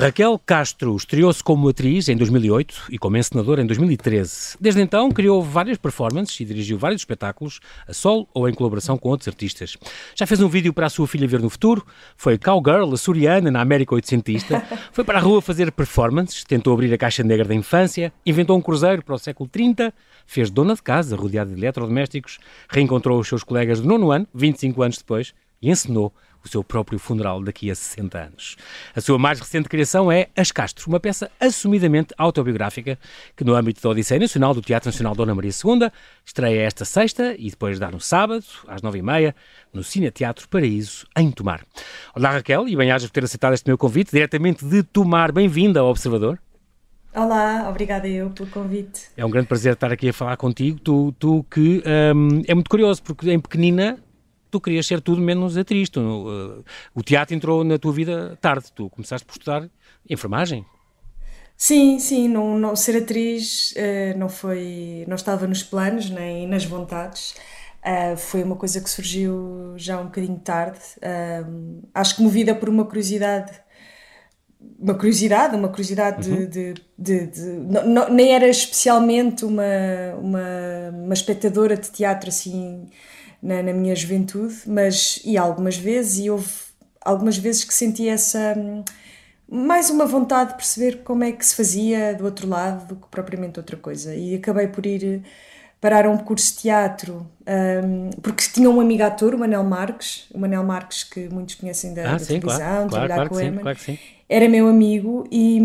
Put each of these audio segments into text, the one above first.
Raquel Castro estreou-se como atriz em 2008 e como encenadora em 2013. Desde então criou várias performances e dirigiu vários espetáculos, a solo ou em colaboração com outros artistas. Já fez um vídeo para a sua filha ver no futuro, foi cowgirl açoriana na América oitocentista, foi para a rua fazer performances, tentou abrir a caixa negra da infância, inventou um cruzeiro para o século 30, fez dona de casa rodeada de eletrodomésticos, reencontrou os seus colegas do nono ano, 25 anos depois, e encenou o seu próprio funeral daqui a 60 anos. A sua mais recente criação é As Castro, uma peça assumidamente autobiográfica que, no âmbito da Odisseia Nacional do Teatro Nacional Dona Maria II, estreia esta sexta e depois dá no sábado, às nove e meia, no Cine Teatro Paraíso, em Tomar. Olá Raquel, e bem-ajas por ter aceitado este meu convite, diretamente de Tomar. Bem-vinda ao Observador. Olá, obrigada eu pelo convite. É um grande prazer estar aqui a falar contigo. Tu, tu que um, é muito curioso, porque em pequenina tu querias ser tudo menos atriz. Tu, uh, o teatro entrou na tua vida tarde. Tu começaste por estudar enfermagem. Sim, sim, não, não ser atriz uh, não foi, não estava nos planos nem nas vontades. Uh, foi uma coisa que surgiu já um bocadinho tarde. Uh, acho que movida por uma curiosidade, uma curiosidade, uma curiosidade uhum. de, de, de, de não, nem era especialmente uma, uma, uma espectadora de teatro assim na, na minha juventude, mas e algumas vezes, e houve algumas vezes que senti essa mais uma vontade de perceber como é que se fazia do outro lado do que propriamente outra coisa. E acabei por ir parar a um curso de teatro, um, porque tinha um amigo ator, o Manel Marques, o Manel Marques que muitos conhecem da, ah, da sim, televisão, claro, claro, com claro, claro era meu amigo e,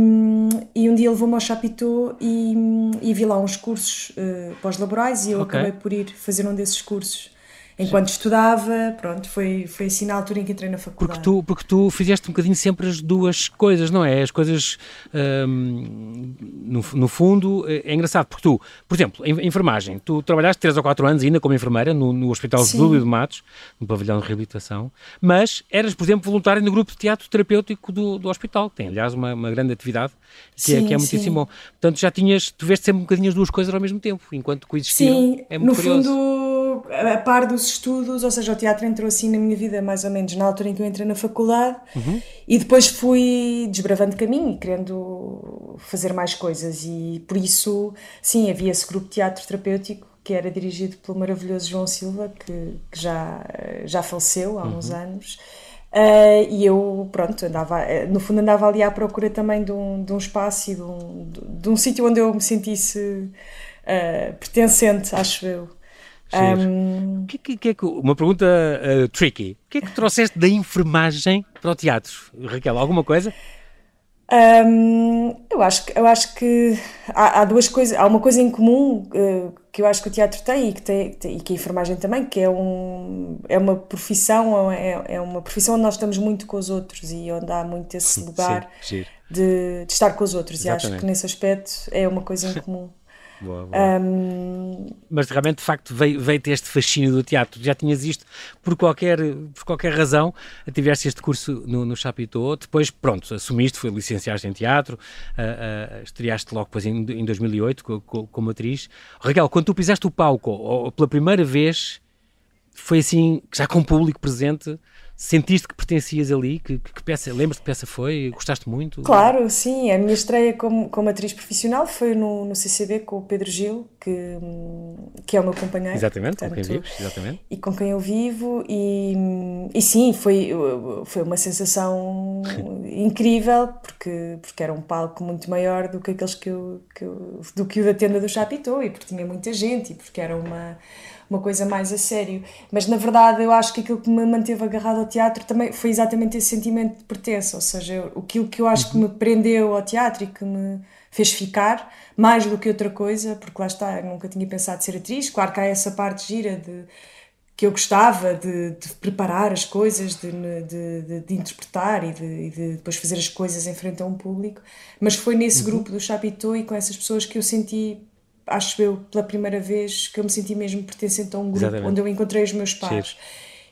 e um dia levou-me ao Chapitão e, e vi lá uns cursos uh, pós-laborais e eu okay. acabei por ir fazer um desses cursos enquanto estudava, pronto, foi, foi assim na altura em que entrei na faculdade. Porque tu, porque tu fizeste um bocadinho sempre as duas coisas, não é? As coisas, hum, no, no fundo, é, é engraçado, porque tu, por exemplo, em enfermagem, tu trabalhaste 3 ou 4 anos ainda como enfermeira no, no Hospital. Júlio de Matos, no pavilhão de reabilitação, mas eras, por exemplo, voluntária no grupo de teatro terapêutico do, do hospital, que tem, aliás, uma, uma grande atividade, que, sim, é, que é muitíssimo bom. Portanto, já tinhas, tu veste sempre um bocadinho as duas coisas ao mesmo tempo, enquanto coexistiram. Sim, é muito no curioso. fundo, a par dos estudos, ou seja, o teatro entrou assim na minha vida mais ou menos na altura em que eu entrei na faculdade uhum. e depois fui desbravando caminho e querendo fazer mais coisas e por isso, sim, havia esse grupo de teatro terapêutico que era dirigido pelo maravilhoso João Silva, que, que já, já faleceu há uhum. uns anos. Uh, e eu, pronto, andava, eh, no fundo andava ali à procura também de um, de um espaço e de um, de, de um sítio onde eu me sentisse uh, pertencente, acho eu. Um... Que, que, que, é que, uma pergunta uh, tricky. O que é que trouxeste da enfermagem para o teatro, Raquel? Alguma coisa? Um, eu acho que, eu acho que há, há, duas coisas. Há uma coisa em comum uh, que eu acho que o teatro tem e que, tem, e que a enfermagem também, que é, um, é uma profissão, é, é uma profissão onde nós estamos muito com os outros e onde há muito esse lugar sim, de, de, estar com os outros. Exatamente. E acho que nesse aspecto é uma coisa em comum. Boa, boa. Um... Mas realmente, de facto, veio, ter este fascínio do teatro. Já tinhas isto por qualquer, por qualquer razão, tiveste este curso no, no Chapitão, depois, pronto, assumiste, foi licenciaste em teatro, uh, uh, estreaste logo depois em, em 2008 como, como atriz. Raquel, quando tu pisaste o palco, ou, pela primeira vez, foi assim, já com o público presente, Sentiste que pertencias ali? Que, que peça, lembras-te que peça foi? Gostaste muito? Claro, sim. A minha estreia como, como atriz profissional foi no, no CCB com o Pedro Gil, que, que é o meu companheiro. Exatamente, portanto, com quem vives, exatamente. E com quem eu vivo. E, e sim, foi, foi uma sensação incrível, porque, porque era um palco muito maior do que aqueles que eu, que eu, do que o da tenda do Chapitão, e porque tinha muita gente, e porque era uma uma coisa mais a sério. Mas na verdade eu acho que aquilo que me manteve agarrado ao teatro também foi exatamente esse sentimento de pertença, ou seja, aquilo que eu acho que me prendeu ao teatro e que me fez ficar, mais do que outra coisa, porque lá está, eu nunca tinha pensado ser atriz, claro que há essa parte gira de que eu gostava de, de preparar as coisas, de, de, de interpretar e, e de, depois fazer as coisas em frente a um público, mas foi nesse uhum. grupo do Chapitão e com essas pessoas que eu senti acho eu, pela primeira vez que eu me senti mesmo pertencente a um grupo Exatamente. onde eu encontrei os meus pais.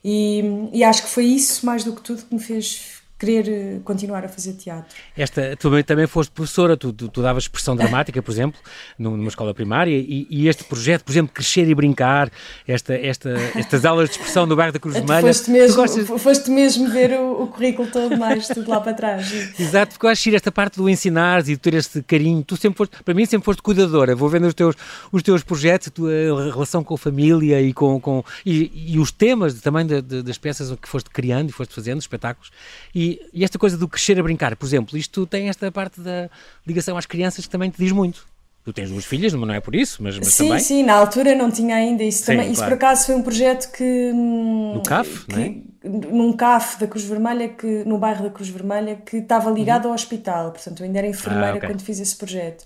E, e, acho que foi isso, mais do que tudo, que me fez querer eh, continuar a fazer teatro. Esta, tu também foste professora, tu, tu, tu davas expressão dramática, por exemplo, numa escola primária, e, e, este projeto, por exemplo, Crescer e Brincar, esta, esta, estas aulas de expressão no bairro da Cruz Vermelha. Foste mesmo, gostas... foste mesmo ver o, o, currículo todo mais, tudo lá para trás. Exato, porque eu acho que esta parte do ensinar e de ter este carinho, tu sempre foste, para mim sempre foste cuidadora, vou vendo os teus, os teus projetos, a tua relação com a família e com, com e, e os temas também de, de, das peças que foste criando e foste fazendo, espetáculos, e, e esta coisa do crescer a brincar, por exemplo, isto tem esta parte da ligação às crianças que também te diz muito. Tu tens duas filhas, não é por isso, mas, mas sim, também. Sim, sim, na altura não tinha ainda isso sim, também. Claro. Isso por acaso foi um projeto que. No CAF, que, é? Num CAF da Cruz Vermelha, que, no bairro da Cruz Vermelha, que estava ligado uhum. ao hospital. Portanto, eu ainda era enfermeira ah, okay. quando fiz esse projeto.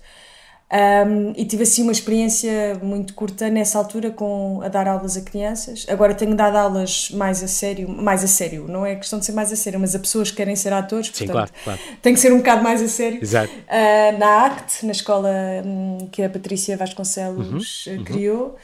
Um, e tive assim uma experiência muito curta nessa altura com a dar aulas a crianças. Agora tenho dado aulas mais a sério, mais a sério, não é questão de ser mais a sério, mas a pessoas que querem ser atores, portanto, Sim, claro, claro. tem que ser um bocado mais a sério. Exato. Uh, na ACT, na escola um, que a Patrícia Vasconcelos uhum, uhum. criou.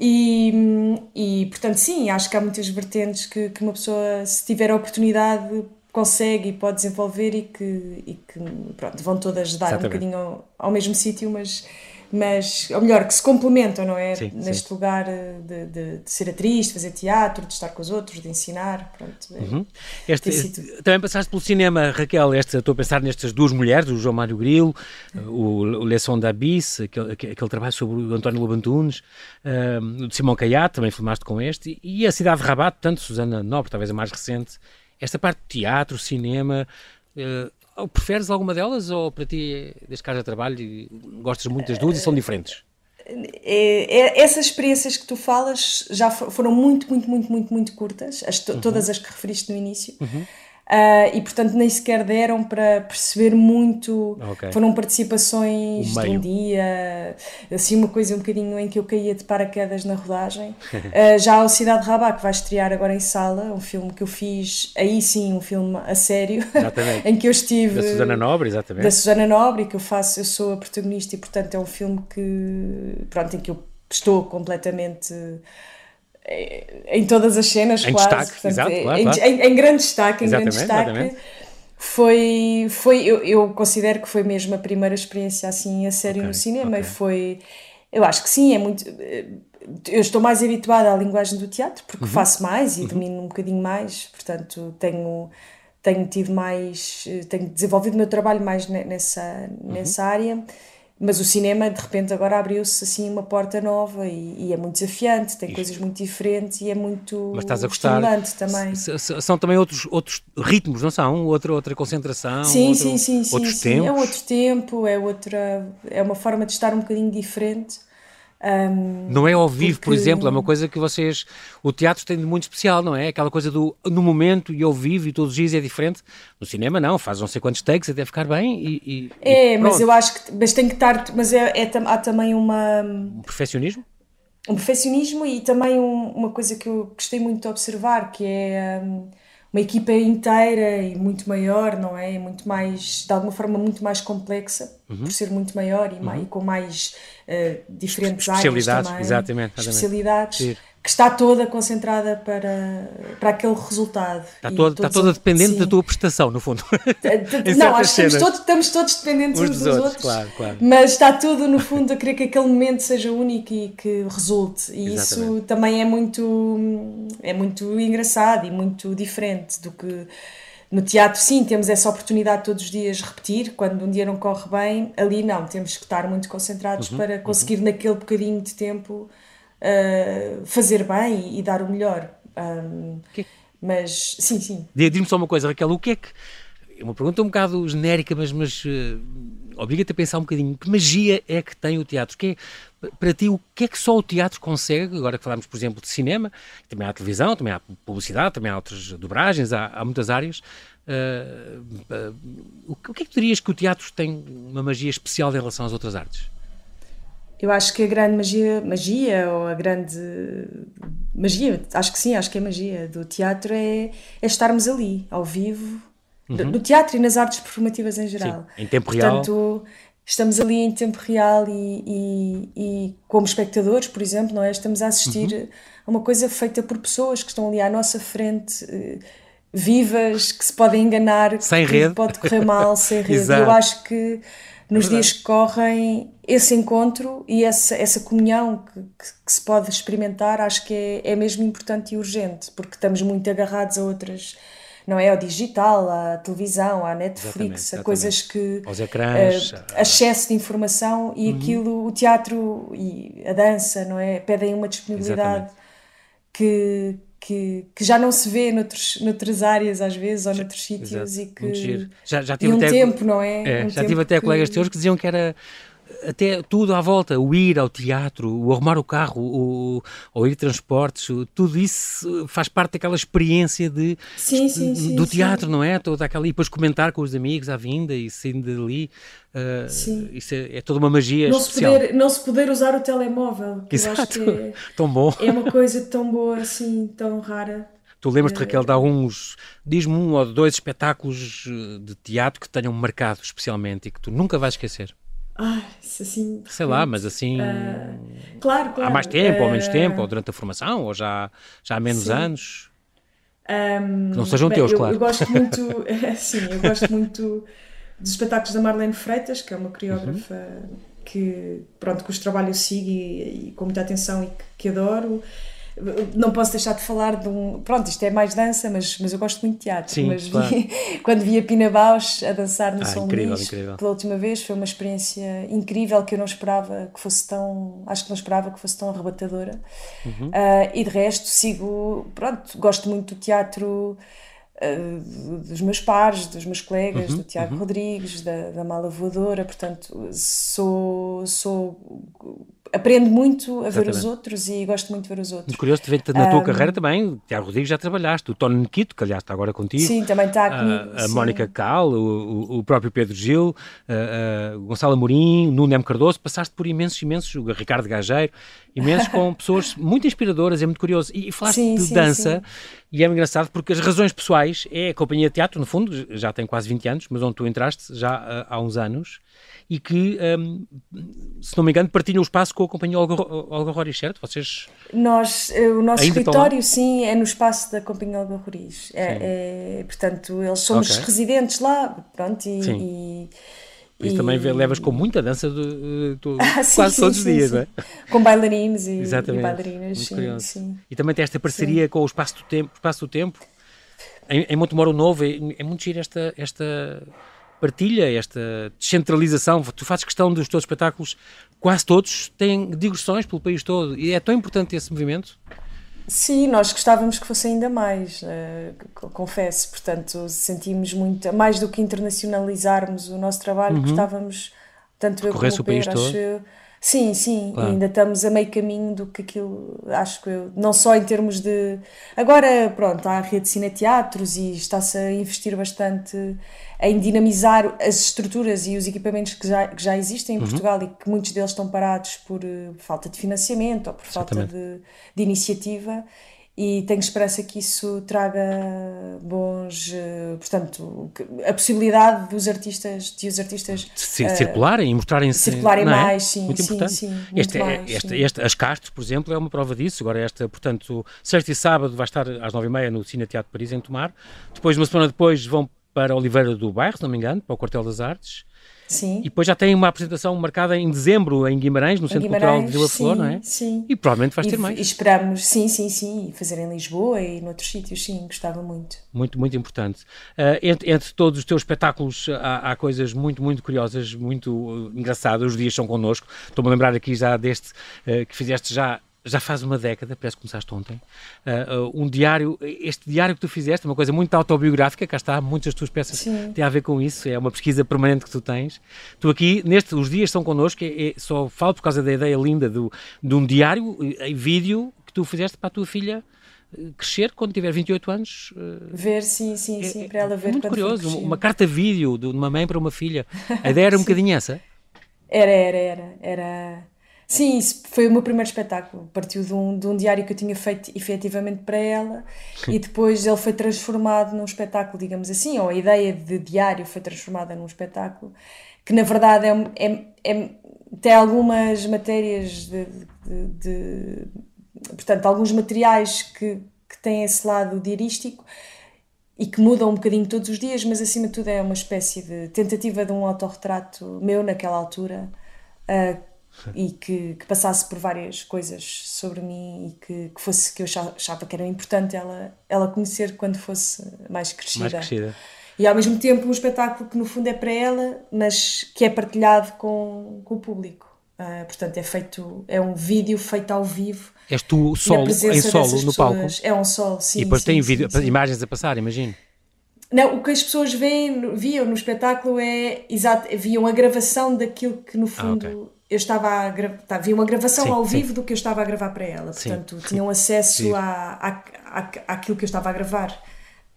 E, e, portanto, sim, acho que há muitas vertentes que, que uma pessoa, se tiver a oportunidade, consegue e pode desenvolver e que, e que pronto, vão todas dar Exatamente. um bocadinho ao, ao mesmo sítio, mas, mas, ou melhor, que se complementam, não é? Sim, Neste sim. lugar de, de, de, ser atriz, de fazer teatro, de estar com os outros, de ensinar, pronto. É, uhum. este, este, também passaste pelo cinema, Raquel, este, estou a pensar nestas duas mulheres, o João Mário Grilo, uhum. o, o Leção da Bis, aquele, aquele trabalho sobre o António Lobantunes, um, o de Simão Caiato, também filmaste com este, e a Cidade de Rabat, portanto, Susana Nobre, talvez a mais recente, esta parte de teatro, cinema, uh, preferes alguma delas ou para ti, desde que haja trabalho, gostas muito das duas e são diferentes? É, é, essas experiências que tu falas já foram muito, muito, muito, muito, muito curtas, as, uhum. todas as que referiste no início. Uhum. Uh, e portanto nem sequer deram para perceber muito. Okay. Foram participações de um dia, assim, uma coisa um bocadinho em que eu caía de paraquedas na rodagem. Uh, já a Cidade de Rabat, que vai estrear agora em sala, um filme que eu fiz, aí sim, um filme a sério, em que eu estive. Da Susana Nobre, exatamente. Da Susana Nobre, que eu faço, eu sou a protagonista e portanto é um filme que, pronto, em que eu estou completamente em todas as cenas, em quase. Destaque, Portanto, exato, em, claro, claro. Em, em, grande destaque, em grande destaque. Exatamente. Foi, foi eu, eu, considero que foi mesmo a primeira experiência assim a sério okay, no cinema okay. e foi, eu acho que sim, é muito, eu estou mais habituada à linguagem do teatro porque uhum. faço mais e uhum. domino um bocadinho mais, portanto tenho, tenho tido mais, tenho desenvolvido o meu trabalho mais nessa, nessa uhum. área mas o cinema de repente agora abriu-se assim uma porta nova e, e é muito desafiante, tem Isto. coisas muito diferentes e é muito mas estás a gostar, também. São também outros, outros ritmos, não são? Outra, outra concentração, sim, outro, sim, sim, sim, outros sim. tempos. É outro tempo, é outra, é uma forma de estar um bocadinho diferente. Um, não é ao vivo, porque... por exemplo, é uma coisa que vocês. O teatro tem de muito especial, não é? Aquela coisa do no momento e ao vivo e todos os dias é diferente. No cinema, não, faz não sei quantos takes até ficar bem e. e é, e mas eu acho que. Mas tem que estar. Mas é, é há também uma. Um perfeccionismo? Um perfeccionismo e também um, uma coisa que eu gostei muito de observar, que é. Um, uma equipa inteira e muito maior, não é? Muito mais, de alguma forma, muito mais complexa, uhum. por ser muito maior e, uhum. mais, e com mais uh, diferentes áreas também. Exatamente, exatamente. Especialidades que está toda concentrada para, para aquele resultado. Está, toda, está toda dependente sim. da tua prestação, no fundo. não, acho que estamos todos, estamos todos dependentes uns, uns dos, outros, outros claro, claro. mas está tudo, no fundo, a querer que aquele momento seja único e que resulte. E Exatamente. isso também é muito, é muito engraçado e muito diferente do que. No teatro, sim, temos essa oportunidade todos os dias repetir. Quando um dia não corre bem, ali não, temos que estar muito concentrados uhum, para conseguir, uhum. naquele bocadinho de tempo, uh, fazer bem e, dar o melhor. Um, que... Mas, sim, sim. Diz-me só uma coisa, Raquel, o que é que. É uma pergunta um bocado genérica, mas, mas uh, obriga-te a pensar um bocadinho. Que magia é que tem o teatro? Que é, para ti, o que é que só o teatro consegue? Agora que falamos, por exemplo, de cinema, também há televisão, também há publicidade, também há outras dobragens, há, há muitas áreas. Uh, uh, o, que, o que é que tu dirias que o teatro tem uma magia especial em relação às outras artes? Eu acho que a grande magia, magia ou a grande magia, acho que sim, acho que é magia do teatro é, é estarmos ali, ao vivo, uhum. do, teatro e nas artes performativas em geral. Sim, em tempo real. Portanto, estamos ali em tempo real e, e, e, como espectadores, por exemplo, não é? Estamos a assistir uhum. a uma coisa feita por pessoas que estão ali à nossa frente. Eh, vivas, que se podem enganar, sem que rede. pode correr mal, sem rede. Eu acho que nos dias que correm, esse encontro e essa, essa comunhão que, que, que se pode experimentar, acho que é, é mesmo importante e urgente, porque estamos muito agarrados a outras não é? Ao digital, à televisão, à Netflix, exatamente, exatamente. a coisas que. Aos ecrãs. Uh, excesso de informação e uhum. aquilo, o teatro e a dança, não é? Pedem uma disponibilidade que, que, que, já não se vê noutros, noutras áreas às vezes ou noutros sítios e que já, já tive e um até, tempo, não é? é um já tive até que... colegas teus que diziam que era até tudo à volta, o ir ao teatro, o arrumar o carro, o, o ir transportes, tudo isso faz parte daquela experiência de, sim, sim, sim, do teatro, não é? Toda aquela, e depois comentar com os amigos à vinda e saindo dali. Uh, sim. Isso é, é, toda uma magia não especial. Se poder, não se poder usar o telemóvel, que Exato. eu acho que é, tão bom. é uma coisa tão boa, assim, tão rara. Tu lembras-te, Raquel, de alguns, diz-me um ou dois espetáculos de teatro que tenham marcado especialmente e que tu nunca vais esquecer? Ah, assim. Sei lá, mas assim. Uh, claro, claro. Há mais tempo, uh, ou menos tempo, ou durante a formação, ou já, já há menos sim. anos. Um, que não sejam bem, teus, eu, claro. Eu gosto muito, sim, eu gosto muito dos espetáculos da Marlene Freitas, que é uma coreógrafa uhum. que, pronto, cujo trabalho eu sigo e, e com muita atenção e que, que adoro não posso deixar de falar de um. Pronto, isto é mais dança, mas, mas eu gosto muito de teatro. Sim, mas claro. vi, quando vi a Pina Bausch a dançar no ah, São incrível, Luís incrível. pela última vez, foi uma experiência incrível que eu não esperava que fosse tão. Acho que não esperava que fosse tão arrebatadora. Uhum. Uh, e de resto, sigo. Pronto, gosto muito do teatro. Uh, dos meus pares, dos meus colegas, uhum, do Tiago uhum. Rodrigues, da, da Mala Voadora, portanto, sou, sou aprendo muito a ver os outros e gosto muito de ver os outros. Muito curioso, te na tua um, carreira também, Tiago Rodrigues já trabalhaste, o Tony Nikito, que aliás está agora contigo. Sim, também está comigo. A, a Mónica Cal, o, o, próprio Pedro Gil, a, a Gonçalo Amorim, Nuno M. Cardoso, passaste por imensos, imensos, o Ricardo Gageiro, imensos com pessoas muito inspiradoras, é muito curioso. E, e falaste sim, de sim, dança, sim. e é engraçado porque as razões pessoais é a companhia de teatro, no fundo, já tem quase 20 anos, mas onde tu entraste já há uns anos, e que, um, se não me engano, partilham o espaço com a companhia Olga, Olga Roriz, certo? Vocês Nós, eh, o nosso escritório, sim, é no espaço da companhia Olga Roriz. É, é, portanto, eles somos okay. residentes lá, pronto, e... Por isso e... também levas com muita dança de, de, de ah, sim, quase sim, todos os dias, sim. não é? Com bailarinos e, Exatamente. e bailarinas, Muito sim, curioso. sim. E também tem esta parceria com o Espaço do Tempo. Espaço do Tempo. Em, em Montemoro Novo é, é muito giro esta, esta partilha, esta descentralização. Tu fazes questão dos teus espetáculos, quase todos têm digressões pelo país todo. E é tão importante esse movimento. Sim, nós gostávamos que fosse ainda mais, uh, confesso. Portanto, sentimos muito, mais do que internacionalizarmos o nosso trabalho, Uhum. gostávamos, tanto eu como o país todo. acho eu. Sim, sim, Claro. ainda estamos a meio caminho do que aquilo, acho que eu, não só em termos de. Agora, pronto, há a rede de cineteatros e está-se a investir bastante em dinamizar as estruturas e os equipamentos que já, que já existem em Uhum. Portugal e que muitos deles estão parados por eh, falta de financiamento ou por falta de, de iniciativa e tenho esperança que isso traga bons, eh, portanto, a possibilidade dos artistas, de os artistas eh, circularem e mostrarem-se. circularem é? mais, sim, Muito sim, importante. sim, muito Este, é- mais, este- sim. este- as Castros, por exemplo, é uma prova disso. Agora, esta, portanto, sexta e sábado vai estar às nove e meia no Cine Teatro de Paris, em Tomar. Depois, uma semana depois, vão para Oliveira do Bairro, se não me engano, para o Quartel das Artes. Sim. E depois já tem uma apresentação marcada em dezembro em Guimarães, no Em Centro Cultural de Guimarães, Vila Flor, não é? Sim. E provavelmente vais E, ter mais. e esperamos, sim, sim, sim, e fazer em Lisboa e noutros sítios, sim, gostava muito. Muito, muito importante. Ah, entre, entre todos os teus espetáculos há, há coisas muito, muito curiosas, muito uh, engraçadas. Os dias são connosco. Estou-me a lembrar aqui já deste uh, que fizeste já. Já faz uma década, parece que começaste ontem, uh, um diário, este diário que tu fizeste, uma coisa muito autobiográfica, cá está, muitas das tuas peças Sim. têm a ver com isso, é uma pesquisa permanente que tu tens. Tu aqui, neste, os dias são connosco, é, é- só falo por causa da ideia linda do, de um diário em vídeo que tu fizeste para a tua filha eh, crescer quando tiver 28 anos, Ver, sim, sim, é- sim, é- para ela ver é muito curioso, crescer. uma carta vídeo de uma mãe para uma filha. A ideia era um bocadinho essa. Era, era, era, era. Sim, isso foi o meu primeiro espetáculo. Partiu de um, de um diário que eu tinha feito efetivamente para ela e depois ele foi transformado num espetáculo, digamos assim, ou a ideia de diário foi transformada num espetáculo que na verdade é, é, é- tem algumas matérias de, de- de- portanto, alguns materiais que, que têm esse lado diarístico e que mudam um bocadinho todos os dias, mas acima de tudo é uma espécie de tentativa de um autorretrato meu naquela altura uh, e que, que, passasse por várias coisas sobre mim e que, que, fosse que eu achava que era importante ela, ela conhecer quando fosse mais crescida. Mais crescida. E ao mesmo tempo um espetáculo que no fundo é para ela, mas que é partilhado com, com o público. Uh, portanto, é feito, é um vídeo feito ao vivo. És tu solo, em solo, no palco? É um solo, sim. E depois sim, tem sim, vídeo, sim. imagens a passar, imagino. Não, o que as pessoas veem, viam no espetáculo é, exato, viam a gravação daquilo que no fundo ah, okay. Eu estava a gravar, tá, viam uma gravação sim, ao vivo do que eu estava a gravar para ela, portanto tinham acesso a, a, a, àquilo que eu estava a gravar.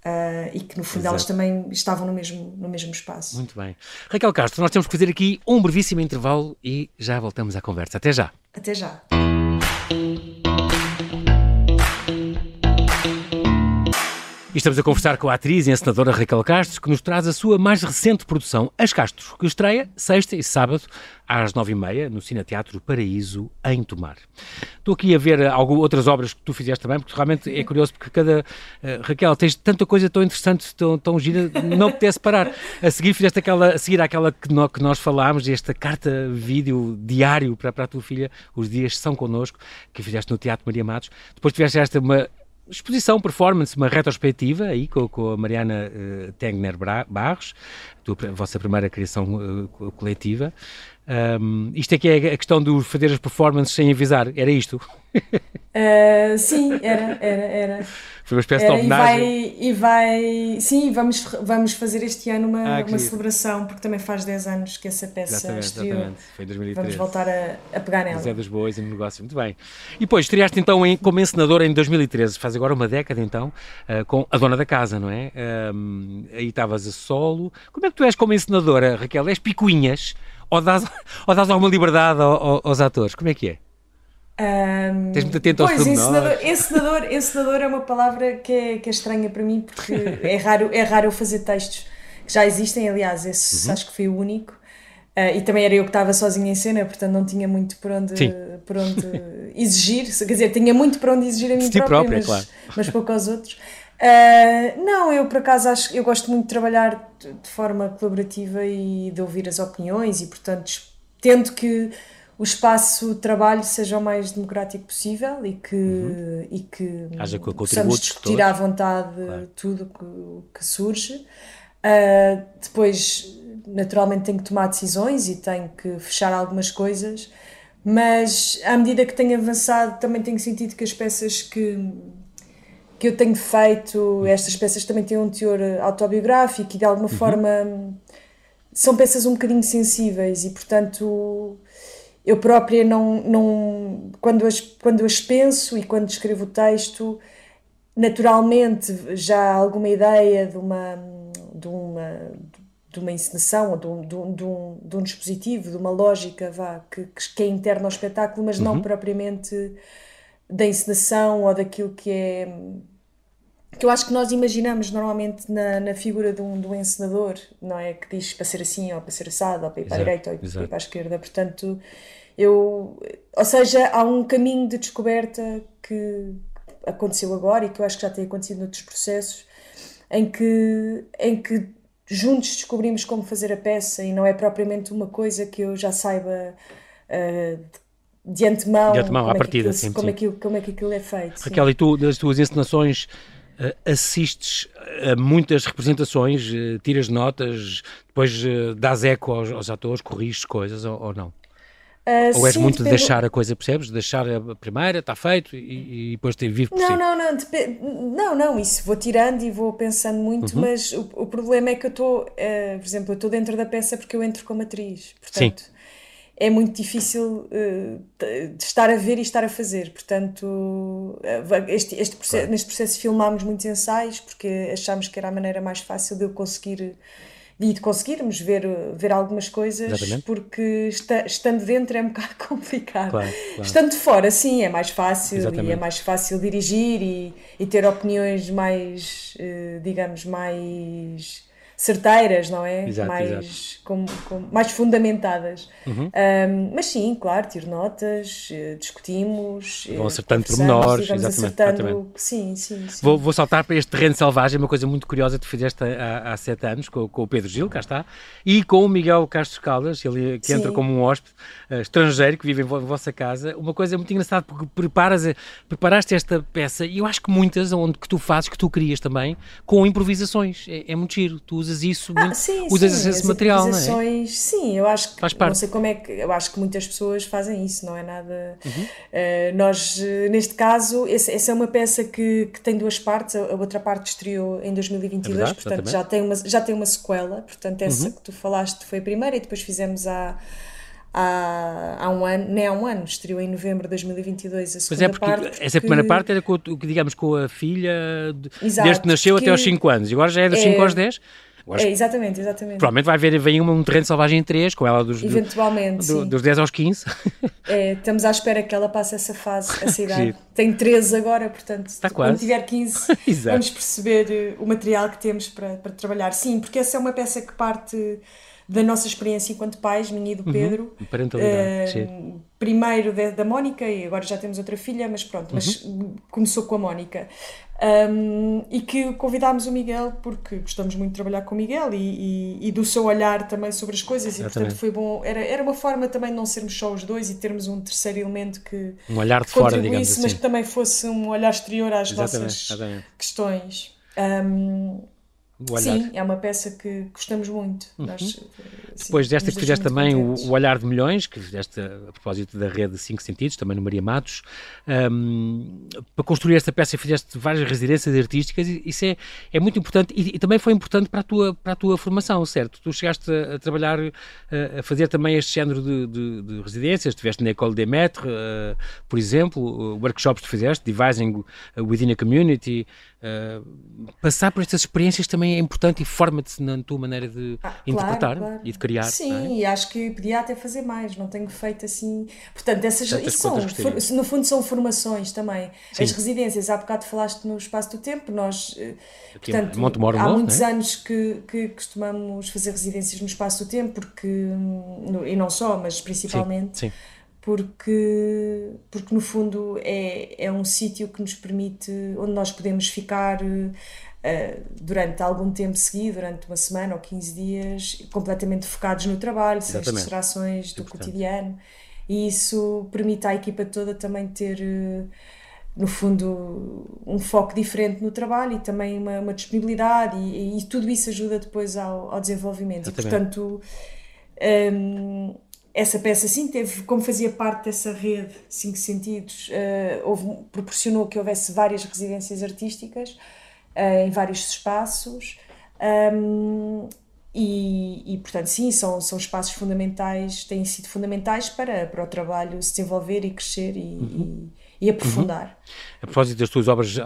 Uh, e que no fundo Exato. elas também estavam no mesmo, no mesmo espaço. Muito bem. Raquel Castro, nós temos que fazer aqui um brevíssimo intervalo e já voltamos à conversa. Até já. Até já. E estamos a conversar com a atriz e encenadora Raquel Castro, que nos traz a sua mais recente produção, As Castros, que estreia sexta e sábado às nove e meia no Cineteatro Paraíso, em Tomar. Estou aqui a ver algumas outras obras que tu fizeste também, porque realmente é curioso, porque cada... Uh, Raquel, tens tanta coisa tão interessante, tão, tão gira, não pudesse parar. A seguir fizeste aquela, a seguir aquela que, no, que nós falámos, esta carta vídeo diário para, para a tua filha, Os Dias São Connosco, que fizeste no Teatro Maria Matos. Depois tiveste esta uma exposição, performance, uma retrospectiva aí com, com a Mariana uh, Tegner Barros, a vossa primeira criação uh, coletiva. Um, isto é que é a questão de fazer as performances sem avisar, era isto? Uh, sim, era, era, era. Foi uma espécie era, de homenagem. E vai, e vai, sim, vamos, vamos fazer este ano uma, ah, uma celebração, porque também faz 10 anos que essa peça exatamente, estreou. Exatamente, foi em 2013. Vamos voltar a, a pegar nela. Zé dos Bois e no negócio, muito bem. E depois, estreaste então em, como encenadora em 2013, faz agora uma década então, uh, com A Dona da Casa, não é? Um, aí estavas a solo. Como é que tu és como encenadora, Raquel? És picuinhas? Ou dás, ou dás alguma liberdade aos, aos atores? Como é que é? Um, Tens muito atento aos pois, encenador, encenador, encenador é uma palavra que é, que é estranha para mim porque é raro, é raro eu fazer textos que já existem, aliás, esse uhum. acho que foi o único. Uh, e também era eu que estava sozinha em cena, portanto não tinha muito por onde, por onde exigir, quer dizer, tinha muito por onde exigir a mim própria, própria, mas, claro. mas pouco aos outros. Uh, não, eu por acaso acho eu gosto muito de trabalhar de, de forma colaborativa e de ouvir as opiniões e portanto tento que o espaço de trabalho seja o mais democrático possível e que, uhum. e que Haja possamos discutir à vontade claro. tudo que, que surge. Uh, depois, naturalmente, tenho que tomar decisões e tenho que fechar algumas coisas, mas à medida que tenho avançado, também tenho sentido que as peças que, que eu tenho feito, estas peças também têm um teor autobiográfico e de alguma uhum. forma são peças um bocadinho sensíveis e, portanto eu própria não, não quando, as, quando as penso e quando escrevo o texto, naturalmente já há alguma ideia de uma, de uma, de uma encenação ou de um, de, um, de, um, de um dispositivo, de uma lógica vá, que, que é interna ao espetáculo, mas uhum. não propriamente da encenação ou daquilo que é que eu acho que nós imaginamos normalmente na, na figura de um, de um encenador, não é? Que diz para ser assim, ou para ser assado, ou para ir para a direita, ou para ir para a esquerda. Portanto, eu, ou seja, há um caminho de descoberta que aconteceu agora e que eu acho que já tem acontecido noutros processos, em que, em que juntos descobrimos como fazer a peça e não é propriamente uma coisa que eu já saiba uh, de antemão, de antemão como, à é partida, aquilo, como. Aquilo, como é que aquilo é feito. Raquel, sim. e tu, das tuas encenações, uh, assistes a muitas representações, uh, tiras notas, depois uh, dás eco aos, aos atores, corriges coisas ou, ou não? Uh, Ou és sim, muito de deixar a coisa, percebes? Deixar a primeira, está feito e, e depois ter vivo por não, si. Não, não, não, não, isso vou tirando e vou pensando muito, uhum. mas o, o, problema é que eu estou, uh, por exemplo, eu estou dentro da peça porque eu entro como atriz, portanto sim. É muito difícil uh, de estar a ver e estar a fazer, portanto este, este processo, claro. neste processo filmámos muitos ensaios porque achámos que era a maneira mais fácil de eu conseguir e de conseguirmos ver, ver algumas coisas, Exatamente. porque está, estando dentro é um bocado complicado. Claro, claro. Estando fora, sim, é mais fácil Exatamente. e é mais fácil dirigir e, e ter opiniões mais, eh, digamos, mais certeiras, não é? Exato, mais, exato. Mais fundamentadas. Uhum. Um, mas sim, claro, tiro notas, eh, discutimos. Vão acertando pormenores, exatamente. Acertando, sim, sim, sim. Vou, vou, saltar para este terreno selvagem, uma coisa muito curiosa que tu fizeste há, há sete anos com, com, o Pedro Gil, cá está, e com o Miguel Castro Caldas, ele que sim. entra como um hóspede uh, estrangeiro que vive em vossa casa. Uma coisa muito engraçada, porque preparas, preparaste esta peça, e eu acho que muitas, onde que tu fazes, que tu crias também, com improvisações. É, é muito giro. Tu usas isso, ah, muito, sim, usas sim, esse material, não é? Sim, eu acho que Faz parte. não sei como é que eu acho que muitas pessoas fazem isso, não é nada. Uhum. Uh, nós, eh, neste caso, esse, essa é uma peça que, que tem duas partes, a, a outra parte estreou em 2022, é verdade, portanto já tem, uma, já tem uma sequela, portanto essa uhum. que tu falaste foi a primeira e depois fizemos a há, há um ano, nem há um ano, estreou em novembro de 2022 a segunda pois é, porque parte. Essa que... primeira parte era com, digamos, com a filha, Exato, desde que nasceu até aos 5 anos, e agora já é dos 5 é... aos 10. É, exatamente, exatamente. Provavelmente vai haver vem um, um terreno selvagem em 3, com ela dos, Eventualmente, do, dos 10 aos 15. É, estamos à espera que ela passe essa fase, essa idade. Tem 13 agora, portanto, Está quando quase. tiver 15, vamos perceber eh, o material que temos para, para trabalhar. Sim, porque essa é uma peça que parte da nossa experiência enquanto pais, minha e do uhum. Pedro. Uhum. Parentalidade, uh, Primeiro da, da Mónica, e agora já temos outra filha, mas pronto, mas uhum. começou com a Mónica. Um, e que convidámos o Miguel porque gostamos muito de trabalhar com o Miguel e, e, e do seu olhar também sobre as coisas Exatamente. e portanto foi bom, era, era uma forma também de não sermos só os dois e termos um terceiro elemento que um olhar de fora, digamos assim. mas que também fosse um olhar exterior às Exatamente. nossas Exatamente. questões. Um, Sim, é uma peça que gostamos muito. Uhum. Nós, Depois sim, desta que fizeste também o, o, Olhar de Milhões, que fizeste a, propósito da rede Cinco Sentidos, também no Maria Matos, um, para construir esta peça fizeste várias residências artísticas e isso é, é muito importante e, e, também foi importante para a tua, para a tua formação, certo? Tu chegaste a, a trabalhar, a, a, fazer também este género de, de, de residências, estiveste na École des Maîtres, uh, por exemplo, workshops que fizeste, Devising Within a Community, uh, passar por estas experiências também é importante e forma-te na tua maneira de ah, interpretar claro. e de criar. Sim, é? e acho que podia até fazer mais, não tenho feito assim. Portanto, essas são, for, no fundo são formações também. Sim. As residências, há bocado falaste no espaço do tempo, nós eh, Aqui portanto, Moro, há muitos é? anos que, que costumamos fazer residências no espaço do tempo, porque, hum, e não só, mas principalmente. Sim. Sim porque, porque no fundo é, é um sítio que nos permite, onde nós podemos ficar uh, durante algum tempo seguido, durante uma semana ou 15 dias, completamente focados no trabalho, sem as distrações do cotidiano. E isso permite à equipa toda também ter, uh, no fundo, um foco diferente no trabalho e também uma, uma disponibilidade, e, e, tudo isso ajuda depois ao, ao desenvolvimento. Exatamente. E, portanto. Um, essa peça sim teve, como fazia parte dessa rede Cinco Sentidos, uh, houve, proporcionou que houvesse várias residências artísticas uh, em vários espaços. Um, e, e, portanto, sim, são, são espaços fundamentais, têm sido fundamentais para, para o trabalho se desenvolver e crescer e, uhum. e, e aprofundar. Uhum. A propósito das tuas obras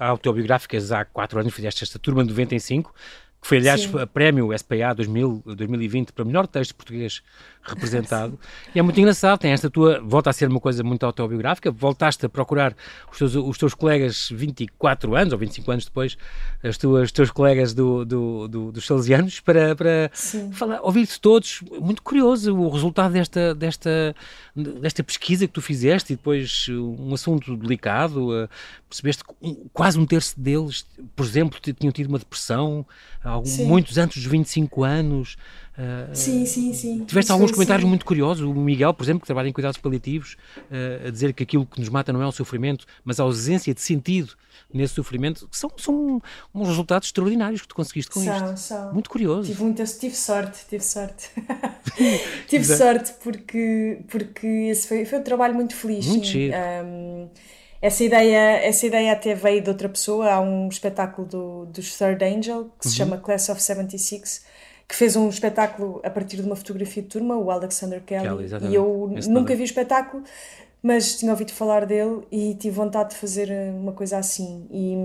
autobiográficas, há quatro anos fizeste esta Turma de 95, que foi, aliás, Sim. a prémio SPA 2000, 2020 para melhor texto português representado. e é muito engraçado, tem esta tua, volta a ser uma coisa muito autobiográfica, voltaste a procurar os teus, os teus colegas 24 anos ou 25 anos depois, as tuas, os teus colegas do, do, do, dos salesianos para, para falar, ouvir-te todos. Muito curioso o resultado desta, desta, desta pesquisa que tu fizeste e depois um assunto delicado. Uh, percebeste que quase um terço deles, por exemplo, tinham tido uma depressão, algum, muitos antes dos 25 anos. Uh, sim, sim, sim. Tiveste alguns comentários sim. muito curiosos. O Miguel, por exemplo, que trabalha em cuidados paliativos, uh, a dizer que aquilo que nos mata não é o sofrimento, mas a ausência de sentido nesse sofrimento, são, são uns resultados extraordinários que tu conseguiste com são, isto. São. Muito curioso. Tive, muita, tive sorte, tive sorte. tive sorte porque, porque esse foi, foi um trabalho muito feliz. Muito sim. Um, essa ideia, essa ideia até veio de outra pessoa. Há um espetáculo do, dos Third Angel que uhum. se chama Class of 76 que fez um espetáculo a partir de uma fotografia de turma, o Alexander Kelly, Kelly e eu Esse nunca vi o espetáculo, mas tinha ouvido falar dele e tive vontade de fazer eh, uma coisa assim. E,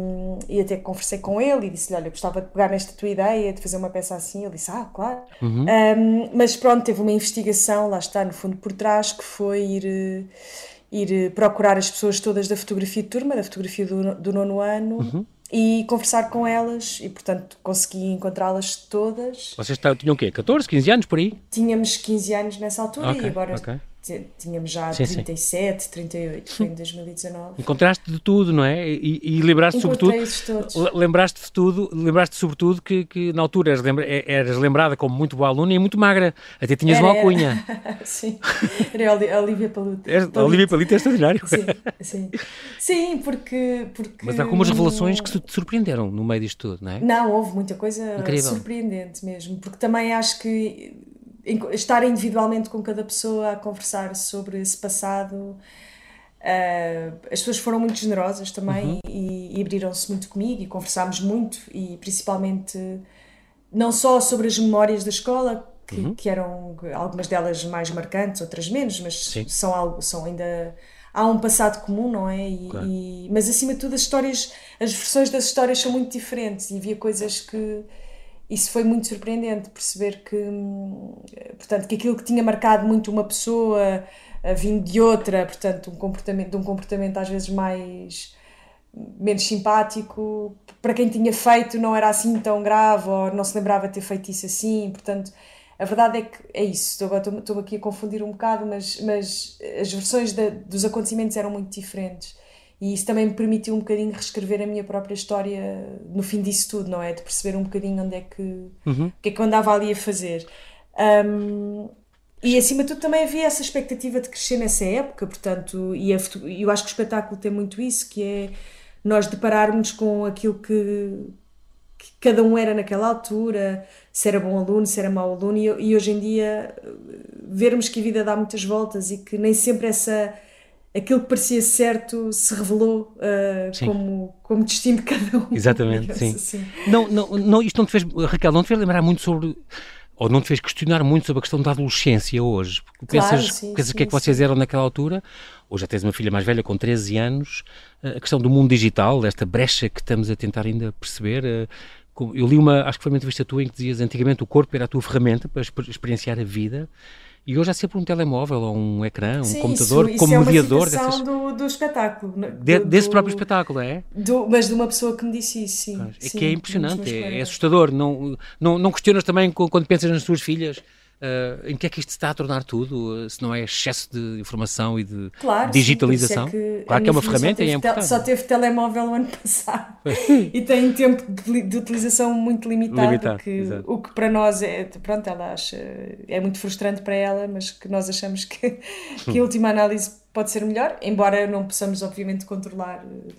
e até conversei com ele e disse-lhe: Olha, gostava de pegar nesta tua ideia, de fazer uma peça assim. Ele disse: Ah, claro. Uhum. Um, mas pronto, teve uma investigação, lá está, no fundo, por trás, que foi ir eh, ir eh, procurar as pessoas todas da fotografia de turma, da fotografia do, do nono ano, uhum. E conversar com elas e, portanto, consegui encontrá-las todas. Vocês tinham o quê? 14, 15 anos por aí? Tínhamos 15 anos nessa altura okay, e agora okay tínhamos já sim, 37, sim. 38, foi em 2019. Encontraste de tudo, não é? E, e lembraste sobretudo. Lembraste de tudo, lembraste sobretudo que, que na altura eras, lembra, eras, lembrada como muito boa aluna e muito magra. Até tinhas era, uma alcunha. sim, era a Olivia Palute. A Olivia Palute é extraordinário. Sim, sim. Sim, porque, porque. Mas há algumas revelações que te surpreenderam no meio disto tudo, não é? Não, houve muita coisa Incrível. surpreendente mesmo, porque também acho que estar individualmente com cada pessoa a conversar sobre esse passado. Uh, as pessoas foram muito generosas também uhum. e, e abriram-se muito comigo e conversámos muito e principalmente não só sobre as memórias da escola que, uhum. que eram algumas delas mais marcantes outras menos mas Sim. são algo são ainda há um passado comum não é e, claro. e, mas acima de tudo as histórias as versões das histórias são muito diferentes e havia coisas que isso foi muito surpreendente perceber que portanto que aquilo que tinha marcado muito uma pessoa vindo de outra portanto um comportamento de um comportamento às vezes mais menos simpático para quem tinha feito não era assim tão grave ou não se lembrava de ter feito isso assim portanto a verdade é que é isso. Estou, estou, aqui a confundir um bocado mas mas as versões de, dos acontecimentos eram muito diferentes e isso também me permitiu um bocadinho reescrever a minha própria história no fim disso tudo, não é? De perceber um bocadinho onde é que, uhum. o que é que eu andava ali a fazer. Um, e acima de tudo também havia essa expectativa de crescer nessa época, portanto, e eu acho que o espetáculo tem muito isso, que é nós depararmos com aquilo que, que cada um era naquela altura, se era bom aluno, se era mau aluno, e, e hoje em dia vermos que a vida dá muitas voltas e que nem sempre essa aquilo que parecia certo se revelou uh, como, como destino de cada um. Exatamente, sim. Assim. Não, não, não, isto não te fez, Raquel, não te fez lembrar muito sobre, ou não te fez questionar muito sobre a questão da adolescência hoje? Claro, pensas, sim, pensas o que é que vocês eram naquela altura? Hoje já tens uma filha mais velha com 13 anos, a questão do mundo digital, desta brecha que estamos a tentar ainda perceber. Eh, eu li uma, acho que foi uma entrevista tua em que dizias antigamente o corpo era a tua ferramenta para experienciar a vida e hoje há sempre um telemóvel ou um ecrã, um Sim, computador isso, como isso mediador. É uma dessas... do, do espetáculo. De, do, desse próprio espetáculo, é? Do, mas de uma pessoa que me disse isso, sim. É sim, que é impressionante, é, é, assustador. Não, não, não questionas também quando pensas nas tuas filhas Uh, em que é que isto se está a tornar tudo, uh, se não é excesso de informação e de claro, digitalização? Sim, é que claro que é uma ferramenta e é importante. Só teve telemóvel o ano passado e tem tempo de, de, utilização muito limitado, limitado que, o que para nós é, pronto, ela acha, é muito frustrante para ela, mas que nós achamos que, que a última análise pode ser melhor, embora não possamos obviamente controlar uh,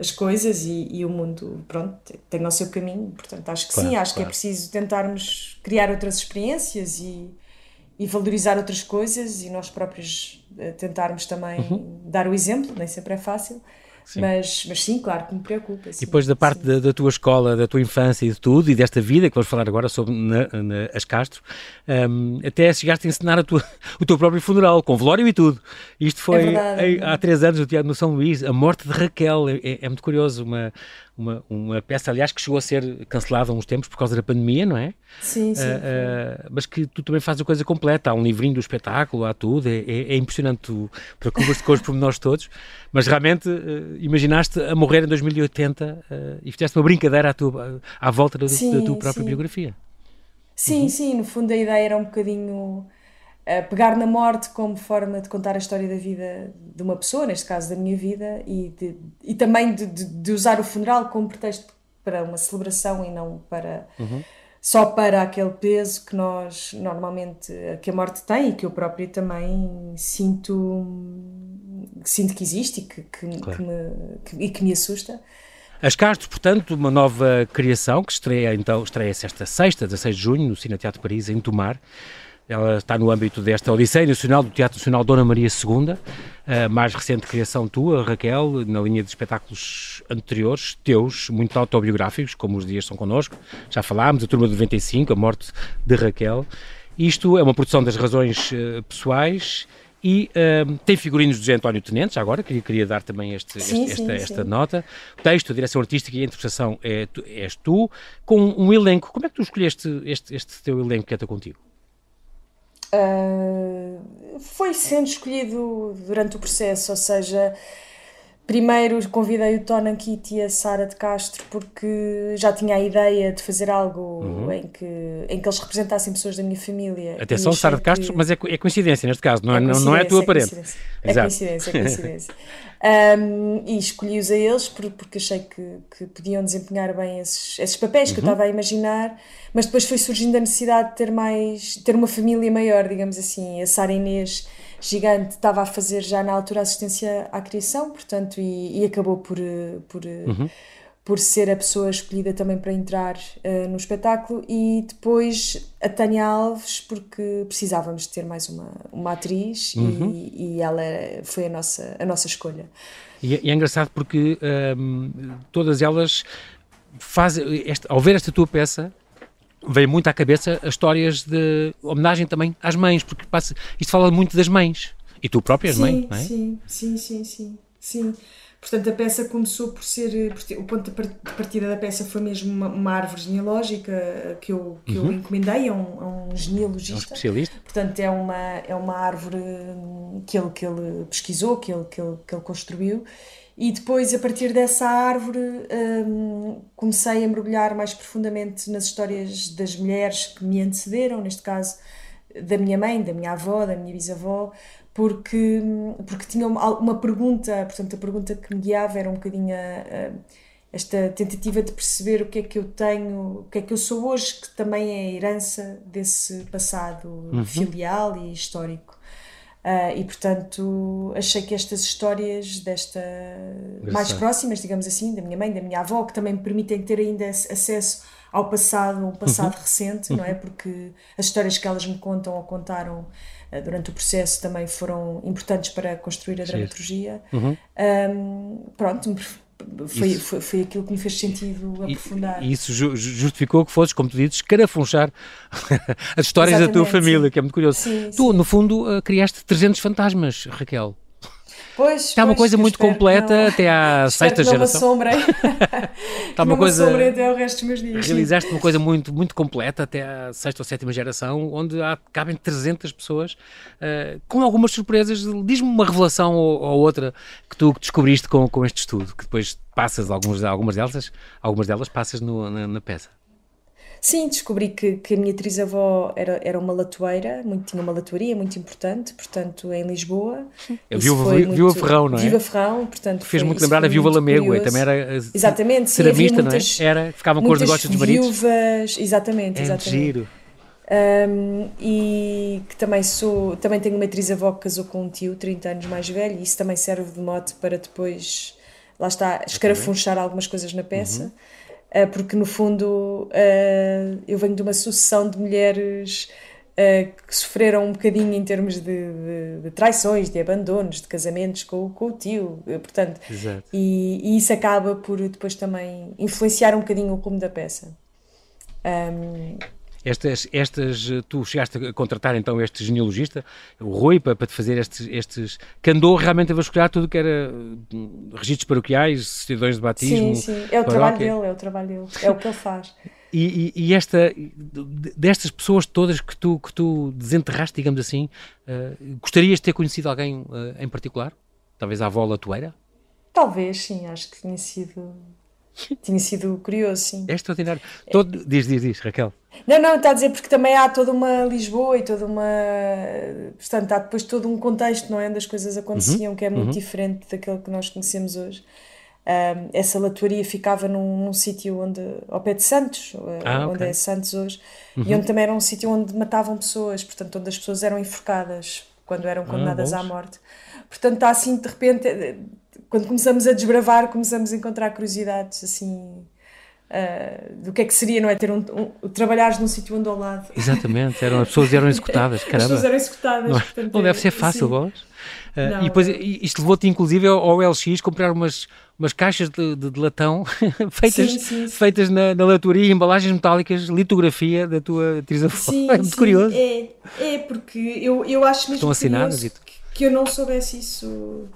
as coisas e, e, o mundo, pronto, tem o seu caminho. Portanto, acho que claro, sim, acho claro. que é preciso tentarmos criar outras experiências e, e valorizar outras coisas e nós próprios eh, tentarmos também uhum. dar o exemplo, nem sempre é fácil. Sim. Mas, mas sim, claro que me preocupa. Sim, e depois da parte da, da, tua escola, da tua infância e de tudo, e desta vida que vamos falar agora sobre na, na, as Castro, um, até chegaste a ensinar a tua, o teu próprio funeral, com velório e tudo. Isto foi é em, é há três anos no Teatro no São Luís, a morte de Raquel. É, é, é muito curioso, uma, uma, uma peça, aliás, que chegou a ser cancelada há uns tempos por causa da pandemia, não é? Sim, sim. Uh, uh, mas que tu também fazes a coisa completa, há um livrinho do espetáculo, há tudo, é, é, é impressionante, tu preocupas-te com os pormenores todos, mas realmente uh, imaginaste a morrer em 2080 e fizeste uma brincadeira à, tua, à volta da, sim, da tua própria sim. biografia. Sim, uhum. sim, no fundo a ideia era um bocadinho pegar na morte como forma de contar a história da vida de uma pessoa, neste caso da minha vida, e, de, e também de, de, de, usar o funeral como pretexto para uma celebração e não para uhum. só para aquele peso que nós normalmente que a morte tem e que eu própria também sinto sinto que existe e que, que, claro. que me, que, e que me assusta. As Castro, portanto, uma nova criação que estreia então estreia-se esta sexta, 16 de junho, no Cine Teatro Paris, em Tomar. Ela está no âmbito desta Odisseia Nacional do Teatro Nacional Dona Maria II, a mais recente criação tua, Raquel, na linha de espetáculos anteriores, teus, muito autobiográficos, como Os Dias São Connosco, já falámos, a Turma de 95, a morte de Raquel. Isto é uma produção das razões uh, pessoais e uh, tem figurinos do José António Tenente, já agora, queria, queria dar também este, sim, este, sim, esta, sim. nota. O texto, a direção artística e a interpretação é, tu, és tu, com um elenco. Como é que tu escolheste este, este teu elenco que é contigo? Uh, foi sendo escolhido durante o processo, ou seja, primeiro convidei o Tonan Kitty e a Sara de Castro porque já tinha a ideia de fazer algo uhum. em, que, em que eles representassem pessoas da minha família. Atenção, Sara de Castro, que... mas é, é, coincidência neste caso, não é, não, não é a tua é parente. É coincidência, é coincidência. um, e escolhi-os a eles porque achei que, que podiam desempenhar bem esses, esses papéis uhum. que eu uhum. estava a imaginar, mas depois foi surgindo a necessidade de ter mais, ter uma família maior, digamos assim. A Sara Inês gigante estava a fazer já na altura assistência à criação, portanto, e, e acabou por, eh, por, eh, uhum. por ser a pessoa escolhida também para entrar uh, no espetáculo. E depois a Tânia Alves, porque precisávamos de ter mais uma, uma atriz uhum. e, e, ela foi a nossa, a nossa escolha. E, é, é engraçado porque um, ehm, todas elas fazem, ao ver esta tua peça, veio muito à cabeça as histórias de homenagem também às mães, porque passa, isto fala muito das mães. E tu própria és mãe, não é? Sim, sim, sim, sim, sim. Portanto, a peça começou por ser. O ponto de partida da peça foi mesmo uma, uma árvore genealógica que eu, que uhum. eu encomendei a um, a um genealogista. É um especialista. Portanto, é uma, é uma árvore que ele, que ele pesquisou, que ele, que ele, que ele construiu e depois, a partir dessa árvore, um, comecei a mergulhar mais profundamente nas histórias das mulheres que me antecederam, neste caso da minha mãe, da minha avó, da minha bisavó, porque, porque tinha uma, uma pergunta, portanto, a pergunta que me guiava era um bocadinho a, a, esta tentativa de perceber o que é que eu tenho, o que é que eu sou hoje, que também é a herança desse passado uhum. filial e histórico. Uh, e portanto achei que estas histórias desta mais próximas, digamos assim, da minha mãe, da minha avó, que também me permitem ter ainda acesso ao passado, um passado uhum. recente, não é? Uhum. Porque as histórias que elas me contam ou contaram uh, durante o processo também foram importantes para construir a dramaturgia. Uhum. Um, pronto, foi, isso, foi, foi aquilo que me fez sentido aprofundar. E isso justificou que fosses, como tu dizes, carafunchar as histórias Exatamente, da tua família, sim. que é muito curioso. Sim, tu, sim. no fundo, uh, criaste 300 fantasmas, Raquel. Pois, está uma coisa muito completa não, até à sexta não geração. Me está uma coisa. até o resto dos meus dias. Realizaste uma coisa muito, muito completa até à sexta ou sétima geração, onde há, cabem 300 pessoas, uh, com algumas surpresas. Diz-me uma revelação ou, ou, outra que tu descobriste com, com este estudo, que depois passas algumas, algumas delas, algumas delas passas no, na, na peça. Sim, descobri que, que a minha atriz-avó era, era uma latoeira, muito, tinha uma latoaria muito importante, portanto, em Lisboa. A viúva, viúva Ferrão, não é? Viúva Ferrão, portanto. Fez muito lembrar a viúva Lamego, também era exatamente, ceramista, não é? Era, ficava com os negócios dos maridos. viúvas, exatamente, é exatamente. giro. Um, e que também sou, também tenho uma atriz-avó que casou com um tio 30 anos mais velho, e isso também serve de mote para depois, lá está, escarafunchar algumas coisas na peça. Uhum. Eh, porque no fundo eh, eu venho de uma sucessão de mulheres eh, que sofreram um bocadinho em termos de, de, de traições, de abandonos, de casamentos com, com o tio, portanto, e, e, isso acaba por depois também influenciar um bocadinho o rumo da peça. Um, estas, estas, tu chegaste a contratar então este genealogista, o Rui, para, para te fazer estes, estes que andou realmente a vasculhar tudo que era hum, registros paroquiais, certidões de batismo. Sim, sim, é o trabalho dele, é o trabalho dele, é o que ele faz. E, e, e, esta, destas pessoas todas que tu, que tu desenterraste, digamos assim, uh, gostarias de ter conhecido alguém uh, em particular? Talvez a avó Latoeira? Talvez, sim, acho que tinha sido tinha sido curioso, sim. É extraordinário. Todo... Diz, diz, diz, Raquel. Não, não, está a dizer porque também há toda uma Lisboa e toda uma. Portanto, há depois todo um contexto, não é? Onde as coisas aconteciam, uhum, que é muito uhum. diferente daquele que nós conhecemos hoje. Um, essa latoaria ficava num, num sítio onde, ao pé de Santos, eh, ah, onde okay. é Santos hoje, uhum. e onde também era um sítio onde matavam pessoas, portanto, onde as pessoas eram enforcadas quando eram ah, condenadas ah, à morte. Portanto, está assim, de repente, eh, quando começamos a desbravar, começamos a encontrar curiosidades assim Uh, do que é que seria, não é? Ter um, um trabalhares num sítio onde ao lado. Exatamente, eram, as pessoas eram executadas, caramba. As pessoas eram executadas. Não, é? portanto, não deve ser fácil, bolas. Uh, e depois isto levou-te inclusive ao LX comprar umas, umas caixas de, de, de latão feitas, sim, sim, sim. feitas na, na latoria, embalagens metálicas, litografia da tua Sim, é muito curioso. É, é, porque eu, eu acho mesmo Estão assinadas e que eu não soubesse isso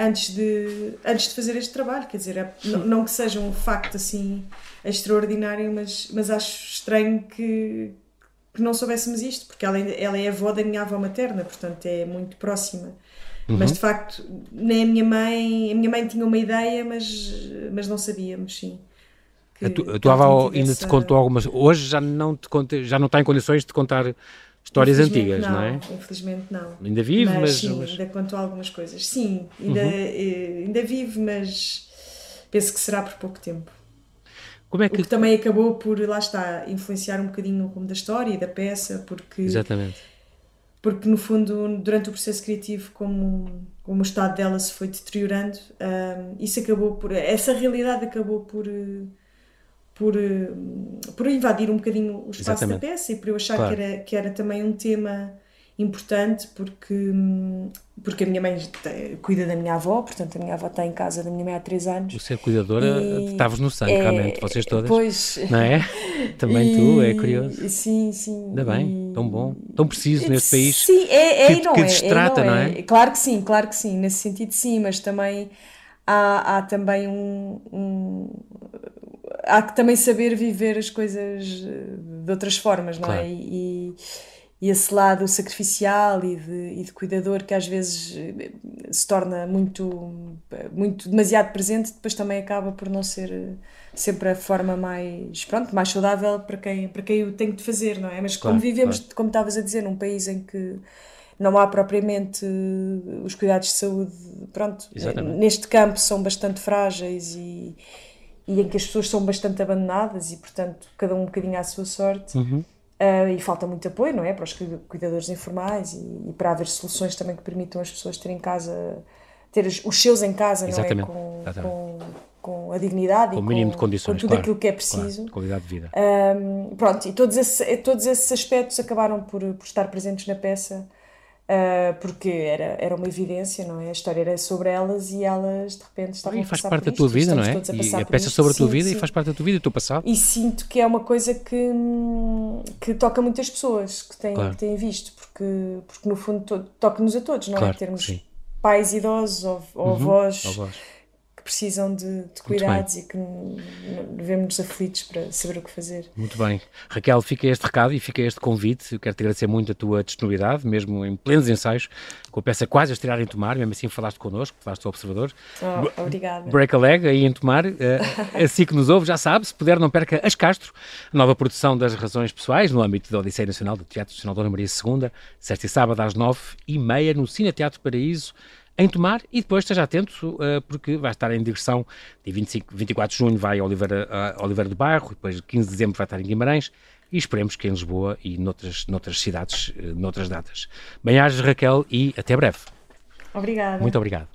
antes de, antes de fazer este trabalho. Quer dizer, é, não, que seja um facto assim extraordinário, mas, mas acho estranho que, que não soubéssemos isto, porque ela, ela é avó da minha avó materna, portanto é muito próxima. Uhum. Mas de facto, nem a minha mãe, a minha mãe tinha uma ideia, mas, mas não sabíamos, sim. Que, a, tu, a tua avó ainda essa... te contou algumas. Hoje já não, te conta, já não está em condições de contar histórias antigas, não, não, é? Infelizmente não. Ainda vive, mas. mas sim, mas... ainda contou algumas coisas. Sim, ainda, uhum. Eh, ainda vive, mas penso que será por pouco tempo. Como é que... O que também acabou por, lá está, influenciar um bocadinho o rumo da história e da peça, porque. Exatamente. Porque, no fundo, durante o processo criativo, como, como o estado dela se foi deteriorando, um, isso acabou por. Essa realidade acabou por. Por, por invadir um bocadinho o espaço Exatamente. da peça e por eu achar claro. que, era, que era também um tema importante porque, porque a minha mãe cuida da minha avó, portanto a minha avó está em casa da minha mãe há três anos. O ser cuidadora estavas no sangue, é, realmente, vocês todas. Pois. Não é? Também e, tu, é curioso. Sim, sim. Ainda bem, e, tão bom, tão preciso neste país. Sim, é, é que, não que é, destrata, é, não, não é? Claro que sim, claro que sim, nesse sentido sim, mas também há, há também um, um há que também saber viver as coisas de outras formas, não é? claro. é? E, e esse lado sacrificial e de, e de cuidador que às vezes eh, se torna muito, muito demasiado presente, depois também acaba por não ser eh, sempre a forma mais, pronto, mais saudável para quem, para quem o tem de fazer, não é? Mas claro, como vivemos, claro. como estavas a dizer, num país em que não há propriamente eh, os cuidados de saúde, pronto, Exatamente. neste campo são bastante frágeis e, e em que as pessoas são bastante abandonadas e, portanto, cada um um bocadinho à sua sorte. Uhum Uh, e falta muito apoio, não é? Para os cuidadores informais e, e, para haver soluções também que permitam as pessoas terem em casa, ter os seus em casa, Exatamente. não é? Com, com, com, a dignidade com e o mínimo com, de condições, com tudo claro, aquilo que é preciso. Claro, qualidade de vida. Um, pronto, e todos, esse, todos esses aspectos acabaram por, por estar presentes na peça Uh, porque era, era uma evidência, não é? A história era sobre elas e elas de repente estavam e faz a parte da tua vida, não é? A e a peça sobre a tua sim, vida sim. e faz parte da tua vida e do teu passado. E sinto que é uma coisa que, que toca muitas pessoas que têm, claro. que têm visto, porque, porque no fundo toca-nos a todos, não é? claro, é? Termos sim. pais idosos ou, ou uhum, avós. avós que precisam de, de cuidados e que vemos aflitos para saber o que fazer. Muito bem. Raquel, fica este recado e fica este convite. Eu quero te agradecer muito a tua disponibilidade, mesmo em plenos ensaios, com a peça quase a estirar em tomar, mesmo assim falaste connosco, falaste ao observador. Oh, obrigada. Break a leg, aí em tomar. Uh, assim que nos ouve, já sabe, se puder, não perca As Castro, a nova produção das razões pessoais no âmbito da Odisseia Nacional do Teatro Nacional Dona Maria II, sexta e sábado às nove e meia no Cine Teatro Paraíso em tomar e depois esteja atento uh, porque vai estar em digressão de 25, 24 de junho vai a Oliveira, a Oliveira do Bairro, depois 15 de dezembro vai estar em Guimarães e esperemos que em Lisboa e noutras, noutras cidades, uh, noutras datas. Bem-ajas Raquel e até breve. Obrigada. Muito obrigado.